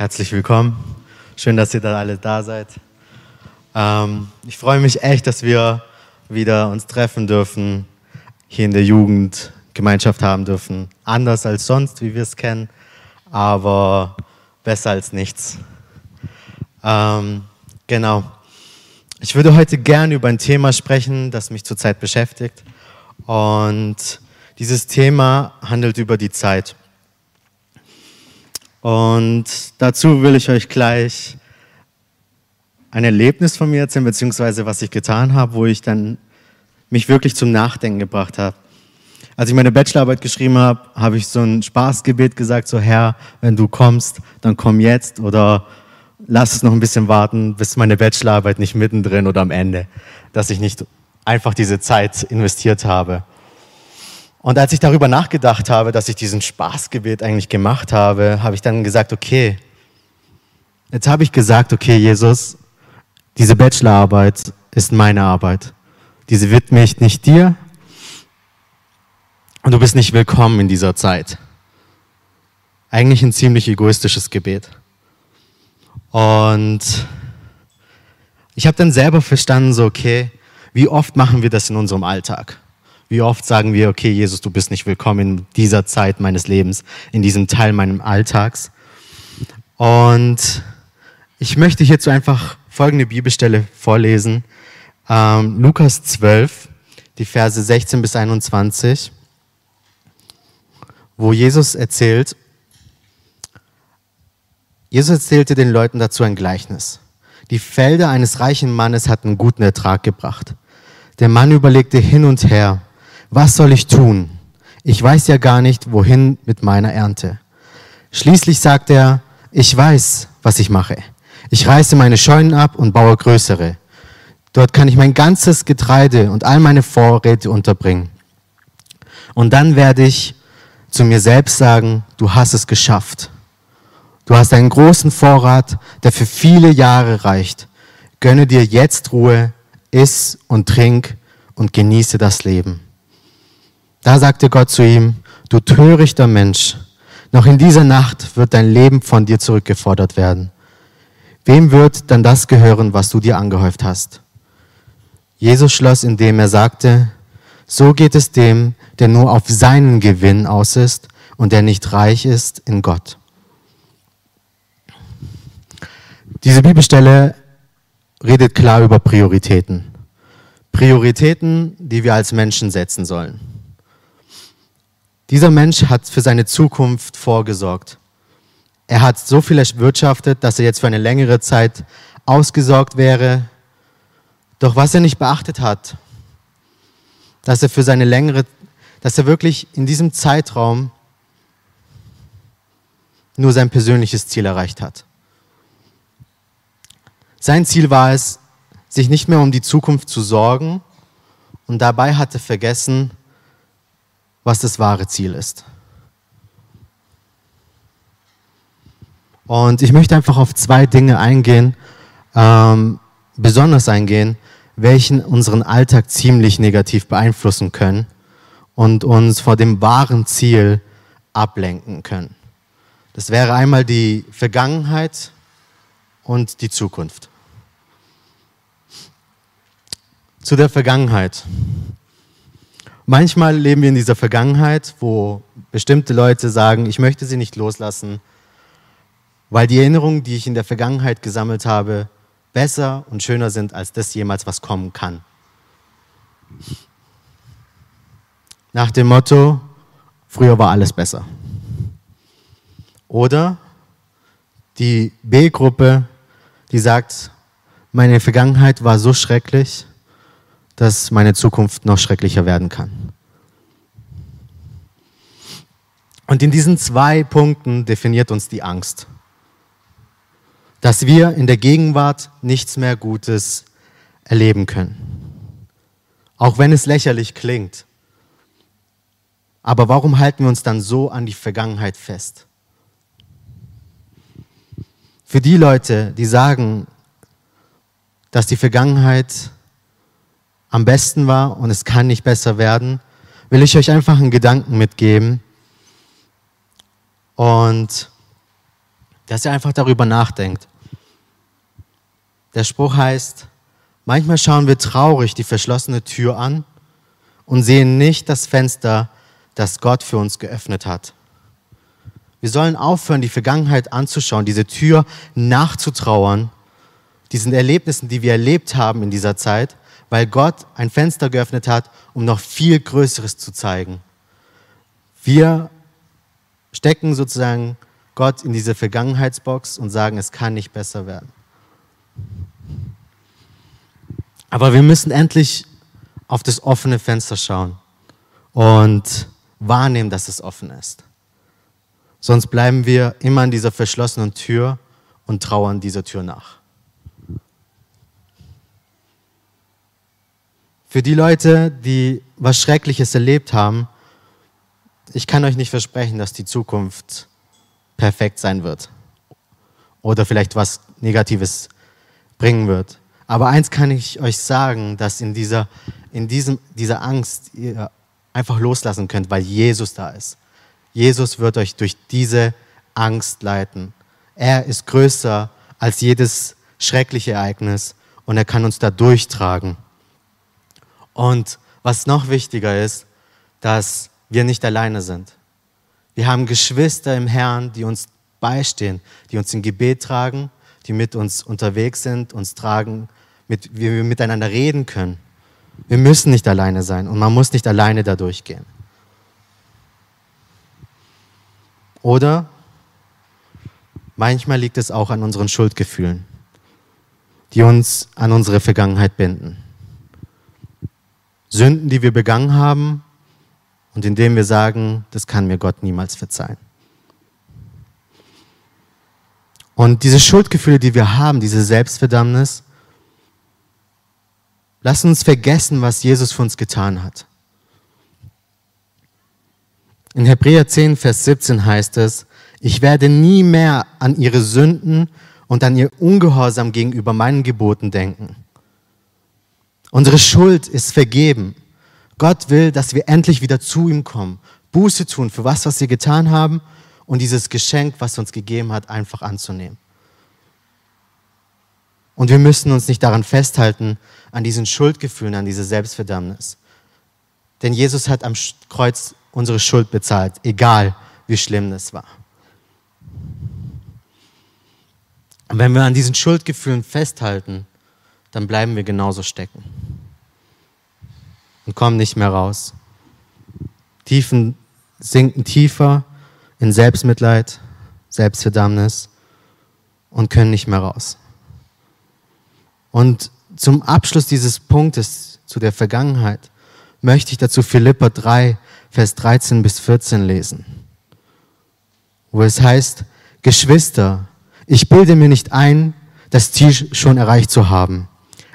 Herzlich willkommen. Schön, dass ihr da alle da seid. Ähm, ich freue mich echt, dass wir wieder uns treffen dürfen, hier in der Jugend Gemeinschaft haben dürfen. Anders als sonst, wie wir es kennen, aber besser als nichts. Ähm, genau. Ich würde heute gerne über ein Thema sprechen, das mich zurzeit beschäftigt. Und dieses Thema handelt über die Zeit. Und dazu will ich euch gleich ein Erlebnis von mir erzählen, beziehungsweise was ich getan habe, wo ich dann mich wirklich zum Nachdenken gebracht habe. Als ich meine Bachelorarbeit geschrieben habe, habe ich so ein Spaßgebet gesagt, so Herr, wenn du kommst, dann komm jetzt oder lass es noch ein bisschen warten, bis meine Bachelorarbeit nicht mittendrin oder am Ende, dass ich nicht einfach diese Zeit investiert habe. Und als ich darüber nachgedacht habe, dass ich diesen Spaßgebet eigentlich gemacht habe, habe ich dann gesagt, okay, jetzt habe ich gesagt, okay, Jesus, diese Bachelorarbeit ist meine Arbeit. Diese widme ich nicht dir und du bist nicht willkommen in dieser Zeit. Eigentlich ein ziemlich egoistisches Gebet. Und ich habe dann selber verstanden, so, okay, wie oft machen wir das in unserem Alltag? Wie oft sagen wir, okay, Jesus, du bist nicht willkommen in dieser Zeit meines Lebens, in diesem Teil meines Alltags. Und ich möchte hierzu einfach folgende Bibelstelle vorlesen. Ähm, Lukas 12, die Verse 16 bis 21, wo Jesus erzählt, Jesus erzählte den Leuten dazu ein Gleichnis. Die Felder eines reichen Mannes hatten guten Ertrag gebracht. Der Mann überlegte hin und her, was soll ich tun? Ich weiß ja gar nicht, wohin mit meiner Ernte. Schließlich sagt er, ich weiß, was ich mache. Ich reiße meine Scheunen ab und baue größere. Dort kann ich mein ganzes Getreide und all meine Vorräte unterbringen. Und dann werde ich zu mir selbst sagen, du hast es geschafft. Du hast einen großen Vorrat, der für viele Jahre reicht. Gönne dir jetzt Ruhe, iss und trink und genieße das Leben. Da sagte Gott zu ihm, du törichter Mensch, noch in dieser Nacht wird dein Leben von dir zurückgefordert werden. Wem wird dann das gehören, was du dir angehäuft hast? Jesus schloss, indem er sagte, so geht es dem, der nur auf seinen Gewinn aus ist und der nicht reich ist in Gott. Diese Bibelstelle redet klar über Prioritäten. Prioritäten, die wir als Menschen setzen sollen. Dieser Mensch hat für seine Zukunft vorgesorgt. Er hat so viel erwirtschaftet, dass er jetzt für eine längere Zeit ausgesorgt wäre. Doch was er nicht beachtet hat, dass er für seine längere, dass er wirklich in diesem Zeitraum nur sein persönliches Ziel erreicht hat. Sein Ziel war es, sich nicht mehr um die Zukunft zu sorgen und dabei hatte vergessen, was das wahre Ziel ist. Und ich möchte einfach auf zwei Dinge eingehen, ähm, besonders eingehen, welchen unseren Alltag ziemlich negativ beeinflussen können und uns vor dem wahren Ziel ablenken können. Das wäre einmal die Vergangenheit und die Zukunft. Zu der Vergangenheit. Manchmal leben wir in dieser Vergangenheit, wo bestimmte Leute sagen, ich möchte sie nicht loslassen, weil die Erinnerungen, die ich in der Vergangenheit gesammelt habe, besser und schöner sind als das jemals, was kommen kann. Nach dem Motto, früher war alles besser. Oder die B-Gruppe, die sagt, meine Vergangenheit war so schrecklich, dass meine Zukunft noch schrecklicher werden kann. Und in diesen zwei Punkten definiert uns die Angst. Dass wir in der Gegenwart nichts mehr Gutes erleben können. Auch wenn es lächerlich klingt. Aber warum halten wir uns dann so an die Vergangenheit fest? Für die Leute, die sagen, dass die Vergangenheit am besten war und es kann nicht besser werden, will ich euch einfach einen Gedanken mitgeben. Und dass ihr einfach darüber nachdenkt. Der Spruch heißt, manchmal schauen wir traurig die verschlossene Tür an und sehen nicht das Fenster, das Gott für uns geöffnet hat. Wir sollen aufhören, die Vergangenheit anzuschauen, diese Tür nachzutrauern, diesen Erlebnissen, die wir erlebt haben in dieser Zeit, weil Gott ein Fenster geöffnet hat, um noch viel Größeres zu zeigen. Wir stecken sozusagen Gott in diese Vergangenheitsbox und sagen, es kann nicht besser werden. Aber wir müssen endlich auf das offene Fenster schauen und wahrnehmen, dass es offen ist. Sonst bleiben wir immer an dieser verschlossenen Tür und trauern dieser Tür nach. Für die Leute, die was Schreckliches erlebt haben, ich kann euch nicht versprechen, dass die Zukunft perfekt sein wird oder vielleicht was Negatives bringen wird. Aber eins kann ich euch sagen, dass in dieser, in diesem, dieser Angst ihr einfach loslassen könnt, weil Jesus da ist. Jesus wird euch durch diese Angst leiten. Er ist größer als jedes schreckliche Ereignis und er kann uns da durchtragen. Und was noch wichtiger ist, dass wir nicht alleine sind. Wir haben Geschwister im Herrn, die uns beistehen, die uns im Gebet tragen, die mit uns unterwegs sind, uns tragen, mit, wie wir miteinander reden können. Wir müssen nicht alleine sein und man muss nicht alleine da durchgehen. Oder manchmal liegt es auch an unseren Schuldgefühlen, die uns an unsere Vergangenheit binden. Sünden, die wir begangen haben und indem wir sagen, das kann mir Gott niemals verzeihen. Und diese Schuldgefühle, die wir haben, diese Selbstverdammnis, lassen uns vergessen, was Jesus für uns getan hat. In Hebräer 10, Vers 17 heißt es, ich werde nie mehr an ihre Sünden und an ihr Ungehorsam gegenüber meinen Geboten denken. Unsere Schuld ist vergeben. Gott will, dass wir endlich wieder zu ihm kommen, Buße tun für was, was wir getan haben und dieses Geschenk, was er uns gegeben hat, einfach anzunehmen. Und wir müssen uns nicht daran festhalten, an diesen Schuldgefühlen, an diese Selbstverdammnis. Denn Jesus hat am Kreuz unsere Schuld bezahlt, egal wie schlimm das war. Und wenn wir an diesen Schuldgefühlen festhalten, dann bleiben wir genauso stecken und kommen nicht mehr raus. Tiefen sinken tiefer in Selbstmitleid, Selbstverdammnis und können nicht mehr raus. Und zum Abschluss dieses Punktes zu der Vergangenheit möchte ich dazu Philippa 3, Vers 13 bis 14 lesen, wo es heißt, Geschwister, ich bilde mir nicht ein, das Ziel schon erreicht zu haben.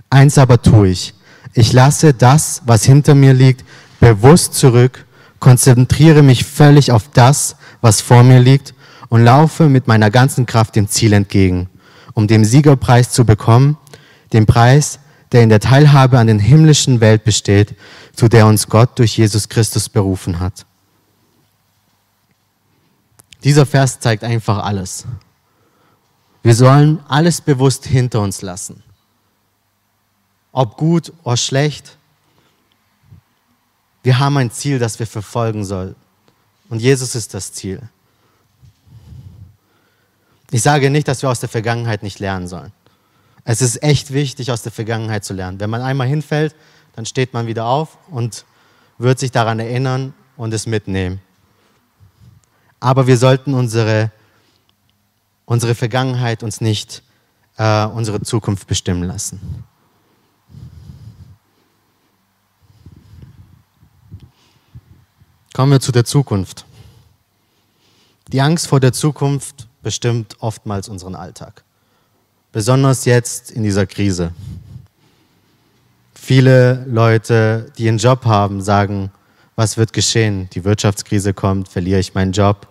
Eins aber tue ich, ich lasse das, was hinter mir liegt, bewusst zurück, konzentriere mich völlig auf das, was vor mir liegt und laufe mit meiner ganzen Kraft dem Ziel entgegen, um den Siegerpreis zu bekommen, den Preis, der in der Teilhabe an den himmlischen Welt besteht, zu der uns Gott durch Jesus Christus berufen hat. Dieser Vers zeigt einfach alles. Wir sollen alles bewusst hinter uns lassen ob gut oder schlecht. Wir haben ein Ziel, das wir verfolgen sollen. Und Jesus ist das Ziel. Ich sage nicht, dass wir aus der Vergangenheit nicht lernen sollen. Es ist echt wichtig, aus der Vergangenheit zu lernen. Wenn man einmal hinfällt, dann steht man wieder auf und wird sich daran erinnern und es mitnehmen. Aber wir sollten unsere, unsere Vergangenheit uns nicht äh, unsere Zukunft bestimmen lassen. Kommen wir zu der Zukunft. Die Angst vor der Zukunft bestimmt oftmals unseren Alltag. Besonders jetzt in dieser Krise. Viele Leute, die einen Job haben, sagen, was wird geschehen? Die Wirtschaftskrise kommt, verliere ich meinen Job?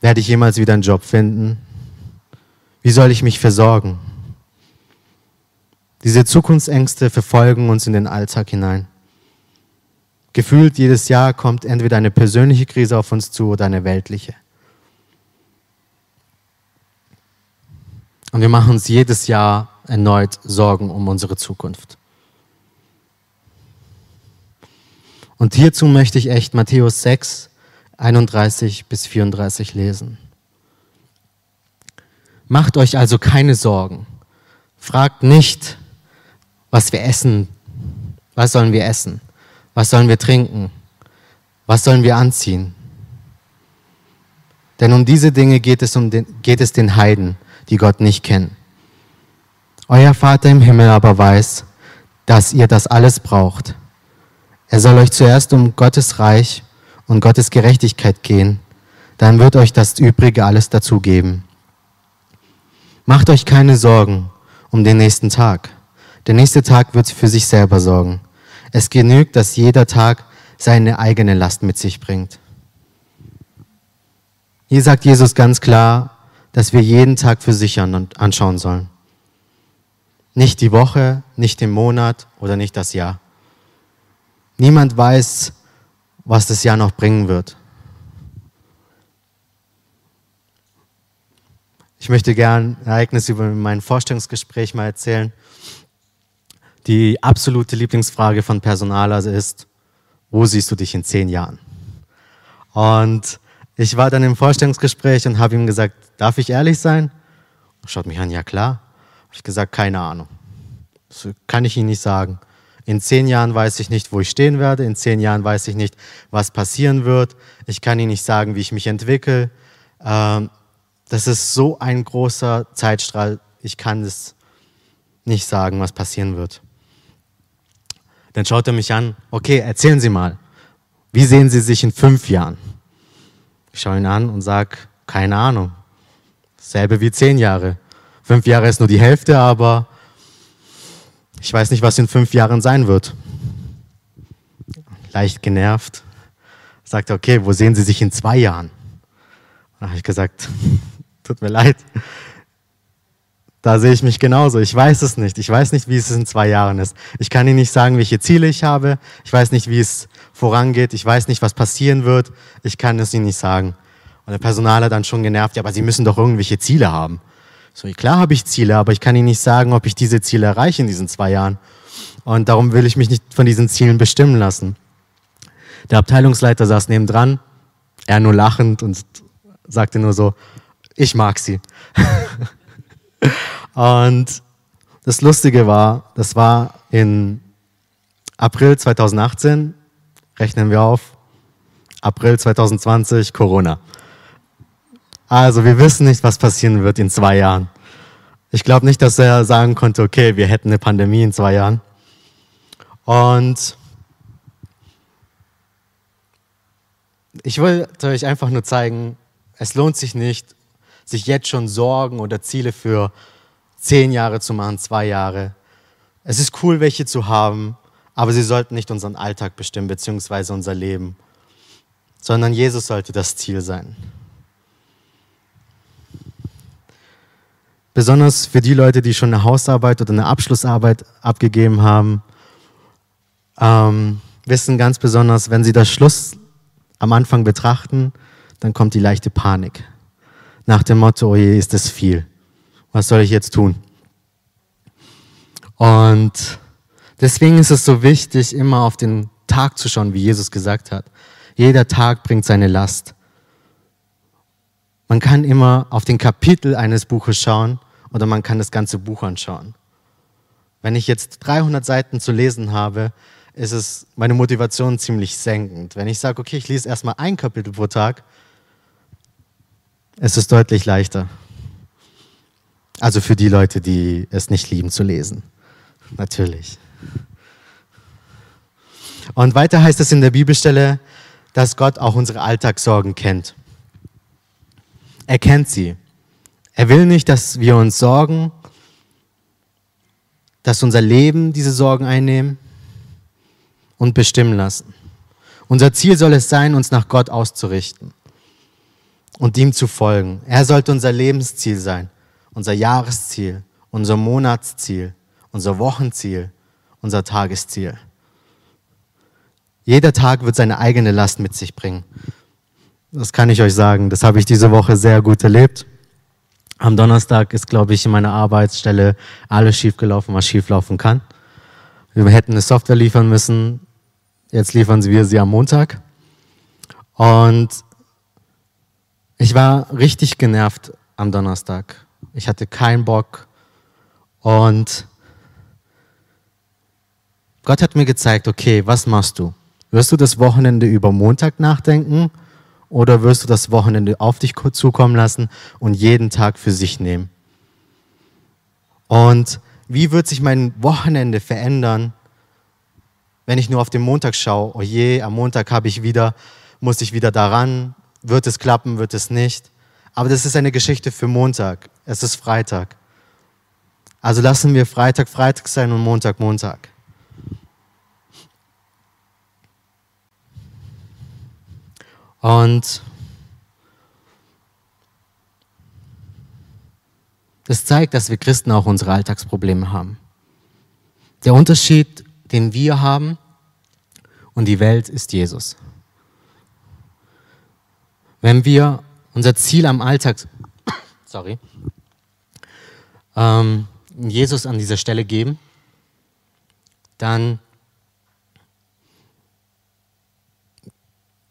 Werde ich jemals wieder einen Job finden? Wie soll ich mich versorgen? Diese Zukunftsängste verfolgen uns in den Alltag hinein. Gefühlt jedes Jahr kommt entweder eine persönliche Krise auf uns zu oder eine weltliche. Und wir machen uns jedes Jahr erneut Sorgen um unsere Zukunft. Und hierzu möchte ich echt Matthäus 6, 31 bis 34 lesen. Macht euch also keine Sorgen. Fragt nicht, was wir essen. Was sollen wir essen? Was sollen wir trinken? Was sollen wir anziehen? Denn um diese Dinge geht es, um den, geht es den Heiden, die Gott nicht kennen. Euer Vater im Himmel aber weiß, dass ihr das alles braucht. Er soll euch zuerst um Gottes Reich und Gottes Gerechtigkeit gehen, dann wird euch das Übrige alles dazugeben. Macht euch keine Sorgen um den nächsten Tag. Der nächste Tag wird für sich selber sorgen. Es genügt, dass jeder Tag seine eigene Last mit sich bringt. Hier sagt Jesus ganz klar, dass wir jeden Tag für sich anschauen sollen. Nicht die Woche, nicht den Monat oder nicht das Jahr. Niemand weiß, was das Jahr noch bringen wird. Ich möchte gern Ereignisse über mein Vorstellungsgespräch mal erzählen. Die absolute Lieblingsfrage von Personaler ist, wo siehst du dich in zehn Jahren? Und ich war dann im Vorstellungsgespräch und habe ihm gesagt, darf ich ehrlich sein? Er schaut mich an, ja klar. Habe ich gesagt, keine Ahnung. Das kann ich Ihnen nicht sagen. In zehn Jahren weiß ich nicht, wo ich stehen werde. In zehn Jahren weiß ich nicht, was passieren wird. Ich kann Ihnen nicht sagen, wie ich mich entwickle. Ähm, das ist so ein großer Zeitstrahl. Ich kann es nicht sagen, was passieren wird. Dann schaut er mich an. Okay, erzählen Sie mal. Wie sehen Sie sich in fünf Jahren? Ich schaue ihn an und sage, keine Ahnung. Selbe wie zehn Jahre. Fünf Jahre ist nur die Hälfte, aber ich weiß nicht, was in fünf Jahren sein wird. Leicht genervt. Sagt, okay, wo sehen Sie sich in zwei Jahren? Da habe ich gesagt, tut mir leid. Da sehe ich mich genauso. Ich weiß es nicht. Ich weiß nicht, wie es in zwei Jahren ist. Ich kann Ihnen nicht sagen, welche Ziele ich habe. Ich weiß nicht, wie es vorangeht. Ich weiß nicht, was passieren wird. Ich kann es Ihnen nicht sagen. Und der Personal hat dann schon genervt, ja, aber Sie müssen doch irgendwelche Ziele haben. So, klar habe ich Ziele, aber ich kann Ihnen nicht sagen, ob ich diese Ziele erreiche in diesen zwei Jahren. Und darum will ich mich nicht von diesen Zielen bestimmen lassen. Der Abteilungsleiter saß neben dran, er nur lachend und sagte nur so, ich mag sie. und das Lustige war, das war in April 2018, rechnen wir auf, April 2020, Corona. Also wir wissen nicht, was passieren wird in zwei Jahren. Ich glaube nicht, dass er sagen konnte, okay, wir hätten eine Pandemie in zwei Jahren. Und ich wollte euch einfach nur zeigen, es lohnt sich nicht, sich jetzt schon Sorgen oder Ziele für zehn Jahre zu machen, zwei Jahre. Es ist cool, welche zu haben, aber sie sollten nicht unseren Alltag bestimmen, beziehungsweise unser Leben, sondern Jesus sollte das Ziel sein. Besonders für die Leute, die schon eine Hausarbeit oder eine Abschlussarbeit abgegeben haben, ähm, wissen ganz besonders, wenn sie das Schluss am Anfang betrachten, dann kommt die leichte Panik. Nach dem Motto, oh je, ist das viel. Was soll ich jetzt tun? Und deswegen ist es so wichtig, immer auf den Tag zu schauen, wie Jesus gesagt hat. Jeder Tag bringt seine Last. Man kann immer auf den Kapitel eines Buches schauen oder man kann das ganze Buch anschauen. Wenn ich jetzt 300 Seiten zu lesen habe, ist es meine Motivation ziemlich senkend. Wenn ich sage, okay, ich lese erstmal ein Kapitel pro Tag, ist es deutlich leichter. Also für die Leute, die es nicht lieben zu lesen. Natürlich. Und weiter heißt es in der Bibelstelle, dass Gott auch unsere Alltagssorgen kennt. Er kennt sie. Er will nicht, dass wir uns sorgen, dass unser Leben diese Sorgen einnehmen und bestimmen lassen. Unser Ziel soll es sein, uns nach Gott auszurichten und ihm zu folgen. Er sollte unser Lebensziel sein, unser Jahresziel, unser Monatsziel, unser Wochenziel, unser Tagesziel. Jeder Tag wird seine eigene Last mit sich bringen. Das kann ich euch sagen. Das habe ich diese Woche sehr gut erlebt. Am Donnerstag ist, glaube ich, in meiner Arbeitsstelle alles schiefgelaufen, was schieflaufen kann. Wir hätten eine Software liefern müssen. Jetzt liefern wir sie am Montag. Und ich war richtig genervt am Donnerstag. Ich hatte keinen Bock. Und Gott hat mir gezeigt, okay, was machst du? Wirst du das Wochenende über Montag nachdenken oder wirst du das Wochenende auf dich zukommen lassen und jeden Tag für sich nehmen? Und wie wird sich mein Wochenende verändern, wenn ich nur auf den Montag schaue? Oh je, am Montag habe ich wieder, muss ich wieder daran, wird es klappen, wird es nicht? Aber das ist eine Geschichte für Montag. Es ist Freitag. Also lassen wir Freitag Freitag sein und Montag Montag. Und das zeigt, dass wir Christen auch unsere Alltagsprobleme haben. Der Unterschied, den wir haben und die Welt, ist Jesus. Wenn wir unser Ziel am Alltag, sorry, ähm, Jesus an dieser Stelle geben, dann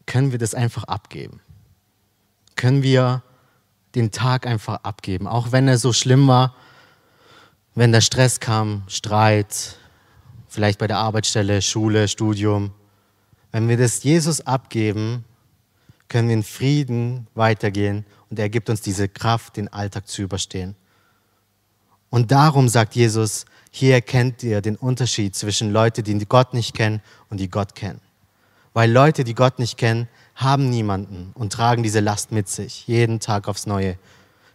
können wir das einfach abgeben. Können wir den Tag einfach abgeben, auch wenn er so schlimm war, wenn der Stress kam, Streit, vielleicht bei der Arbeitsstelle, Schule, Studium. Wenn wir das Jesus abgeben, können wir in Frieden weitergehen und er gibt uns diese Kraft, den Alltag zu überstehen. Und darum sagt Jesus, hier erkennt ihr den Unterschied zwischen Leuten, die Gott nicht kennen und die Gott kennen. Weil Leute, die Gott nicht kennen, haben niemanden und tragen diese Last mit sich, jeden Tag aufs Neue.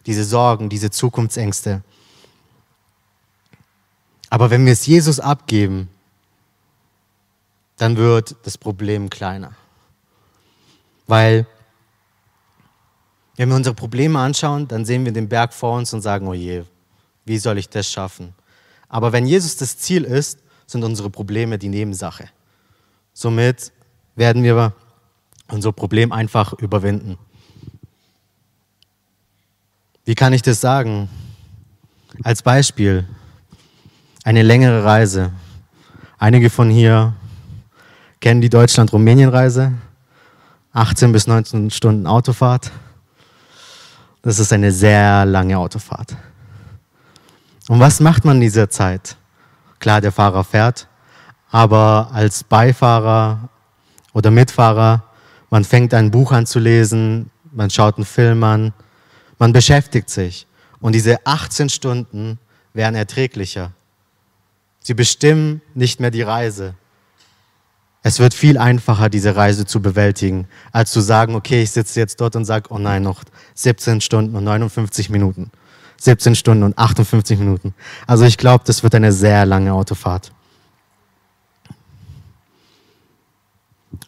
Diese Sorgen, diese Zukunftsängste. Aber wenn wir es Jesus abgeben, dann wird das Problem kleiner. Weil wenn wir unsere Probleme anschauen, dann sehen wir den Berg vor uns und sagen, oh je, wie soll ich das schaffen? Aber wenn Jesus das Ziel ist, sind unsere Probleme die Nebensache. Somit werden wir unser Problem einfach überwinden. Wie kann ich das sagen? Als Beispiel eine längere Reise. Einige von hier kennen die Deutschland-Rumänien-Reise. 18 bis 19 Stunden Autofahrt. Das ist eine sehr lange Autofahrt. Und was macht man in dieser Zeit? Klar, der Fahrer fährt, aber als Beifahrer oder Mitfahrer, man fängt ein Buch an zu lesen, man schaut einen Film an, man beschäftigt sich. Und diese 18 Stunden werden erträglicher. Sie bestimmen nicht mehr die Reise. Es wird viel einfacher, diese Reise zu bewältigen, als zu sagen, okay, ich sitze jetzt dort und sage, oh nein, noch 17 Stunden und 59 Minuten. 17 Stunden und 58 Minuten. Also ich glaube, das wird eine sehr lange Autofahrt.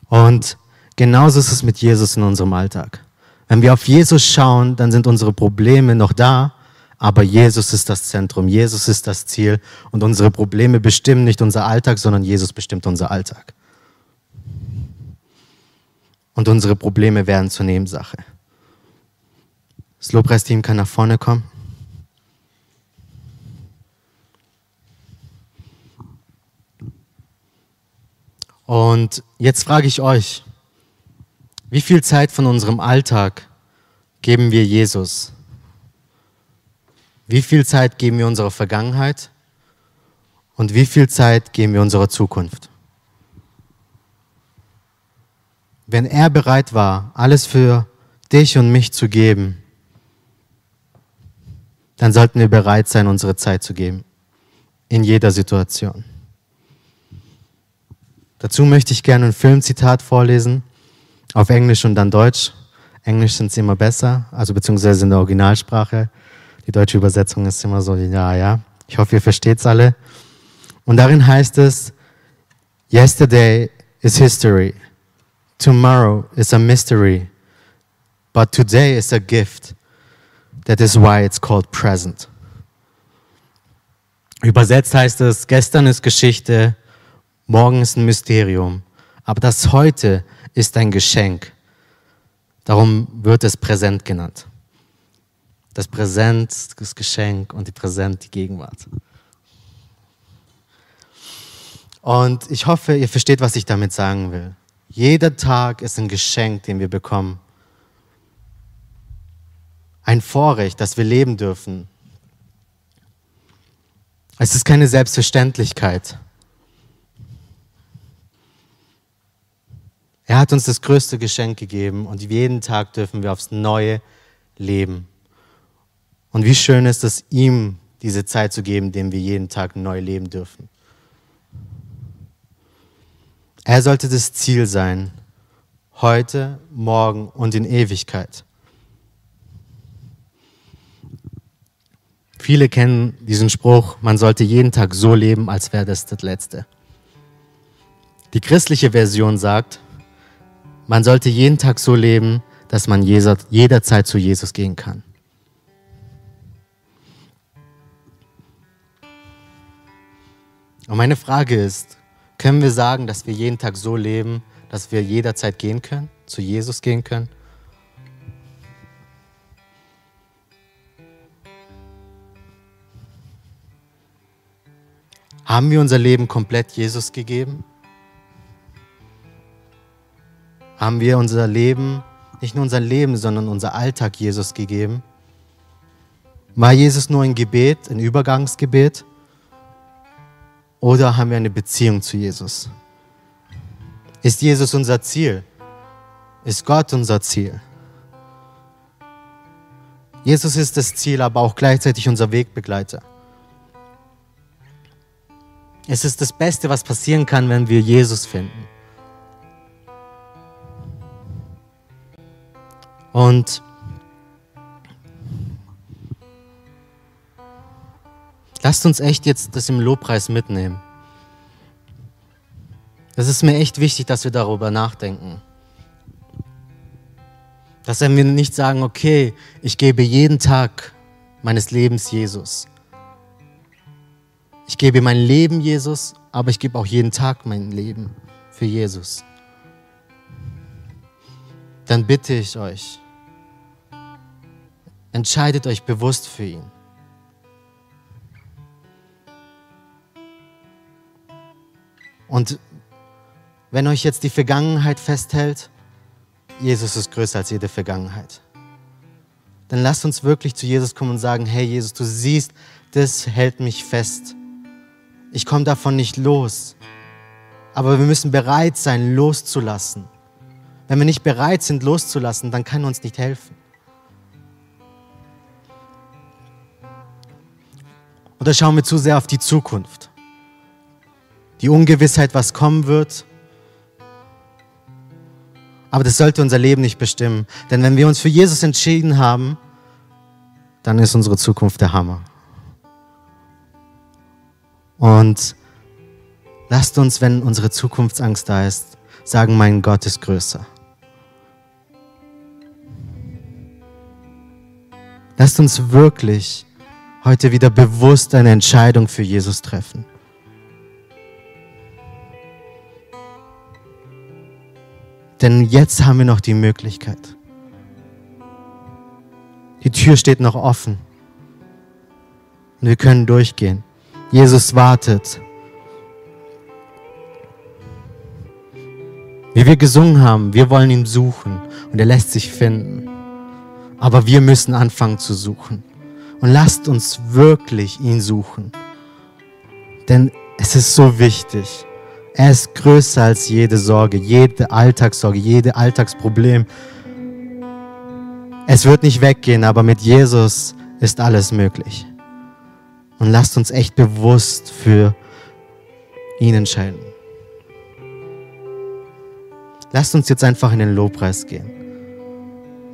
Und genauso ist es mit Jesus in unserem Alltag. Wenn wir auf Jesus schauen, dann sind unsere Probleme noch da, aber Jesus ist das Zentrum, Jesus ist das Ziel und unsere Probleme bestimmen nicht unser Alltag, sondern Jesus bestimmt unser Alltag. Und unsere Probleme werden zur Nebensache. Das Lobpreisteam kann nach vorne kommen. Und jetzt frage ich euch, wie viel Zeit von unserem Alltag geben wir Jesus? Wie viel Zeit geben wir unserer Vergangenheit? Und wie viel Zeit geben wir unserer Zukunft? Wenn er bereit war, alles für dich und mich zu geben, dann sollten wir bereit sein, unsere Zeit zu geben. In jeder Situation. Dazu möchte ich gerne ein Filmzitat vorlesen, auf Englisch und dann Deutsch. Englisch sind sie immer besser, also beziehungsweise in der Originalsprache. Die deutsche Übersetzung ist immer so, ja, ja. Ich hoffe, ihr versteht es alle. Und darin heißt es, Yesterday is history. Tomorrow is a mystery. But today is a gift. That is why it's called present. Übersetzt heißt es, gestern ist Geschichte, Morgen ist ein Mysterium, aber das heute ist ein Geschenk. Darum wird es Präsent genannt. Das Präsent, das Geschenk und die Präsent, die Gegenwart. Und ich hoffe, ihr versteht, was ich damit sagen will. Jeder Tag ist ein Geschenk, den wir bekommen. Ein Vorrecht, dass wir leben dürfen. Es ist keine Selbstverständlichkeit. Er hat uns das größte Geschenk gegeben und jeden Tag dürfen wir aufs Neue leben. Und wie schön ist es, ihm diese Zeit zu geben, dem wir jeden Tag neu leben dürfen. Er sollte das Ziel sein, heute, morgen und in Ewigkeit. Viele kennen diesen Spruch, man sollte jeden Tag so leben, als wäre das das letzte. Die christliche Version sagt, man sollte jeden Tag so leben, dass man jederzeit zu Jesus gehen kann. Und meine Frage ist, können wir sagen, dass wir jeden Tag so leben, dass wir jederzeit gehen können, zu Jesus gehen können? Haben wir unser Leben komplett Jesus gegeben? Haben wir unser Leben, nicht nur unser Leben, sondern unser Alltag Jesus gegeben? War Jesus nur ein Gebet, ein Übergangsgebet? Oder haben wir eine Beziehung zu Jesus? Ist Jesus unser Ziel? Ist Gott unser Ziel? Jesus ist das Ziel, aber auch gleichzeitig unser Wegbegleiter. Es ist das Beste, was passieren kann, wenn wir Jesus finden. Und lasst uns echt jetzt das im Lobpreis mitnehmen. Das ist mir echt wichtig, dass wir darüber nachdenken. Dass wir nicht sagen, okay, ich gebe jeden Tag meines Lebens Jesus. Ich gebe mein Leben Jesus, aber ich gebe auch jeden Tag mein Leben für Jesus. Dann bitte ich euch, Entscheidet euch bewusst für ihn. Und wenn euch jetzt die Vergangenheit festhält, Jesus ist größer als jede Vergangenheit. Dann lasst uns wirklich zu Jesus kommen und sagen, hey Jesus, du siehst, das hält mich fest. Ich komme davon nicht los. Aber wir müssen bereit sein, loszulassen. Wenn wir nicht bereit sind, loszulassen, dann kann uns nicht helfen. Oder schauen wir zu sehr auf die Zukunft? Die Ungewissheit, was kommen wird. Aber das sollte unser Leben nicht bestimmen. Denn wenn wir uns für Jesus entschieden haben, dann ist unsere Zukunft der Hammer. Und lasst uns, wenn unsere Zukunftsangst da ist, sagen, mein Gott ist größer. Lasst uns wirklich heute wieder bewusst eine Entscheidung für Jesus treffen. Denn jetzt haben wir noch die Möglichkeit. Die Tür steht noch offen. Und wir können durchgehen. Jesus wartet. Wie wir gesungen haben, wir wollen ihn suchen und er lässt sich finden. Aber wir müssen anfangen zu suchen. Und lasst uns wirklich ihn suchen. Denn es ist so wichtig. Er ist größer als jede Sorge, jede Alltagssorge, jede Alltagsproblem. Es wird nicht weggehen, aber mit Jesus ist alles möglich. Und lasst uns echt bewusst für ihn entscheiden. Lasst uns jetzt einfach in den Lobpreis gehen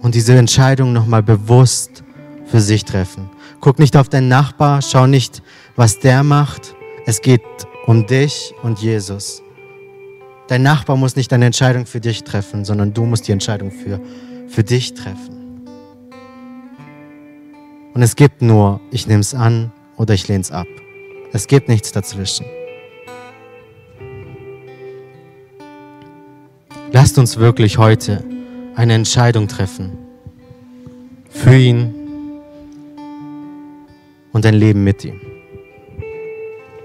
und diese Entscheidung nochmal bewusst für sich treffen. Guck nicht auf deinen Nachbar, schau nicht, was der macht. Es geht um dich und Jesus. Dein Nachbar muss nicht eine Entscheidung für dich treffen, sondern du musst die Entscheidung für, für dich treffen. Und es gibt nur, ich nehme es an oder ich lehne es ab. Es gibt nichts dazwischen. Lasst uns wirklich heute eine Entscheidung treffen. Für ihn und dein Leben mit ihm.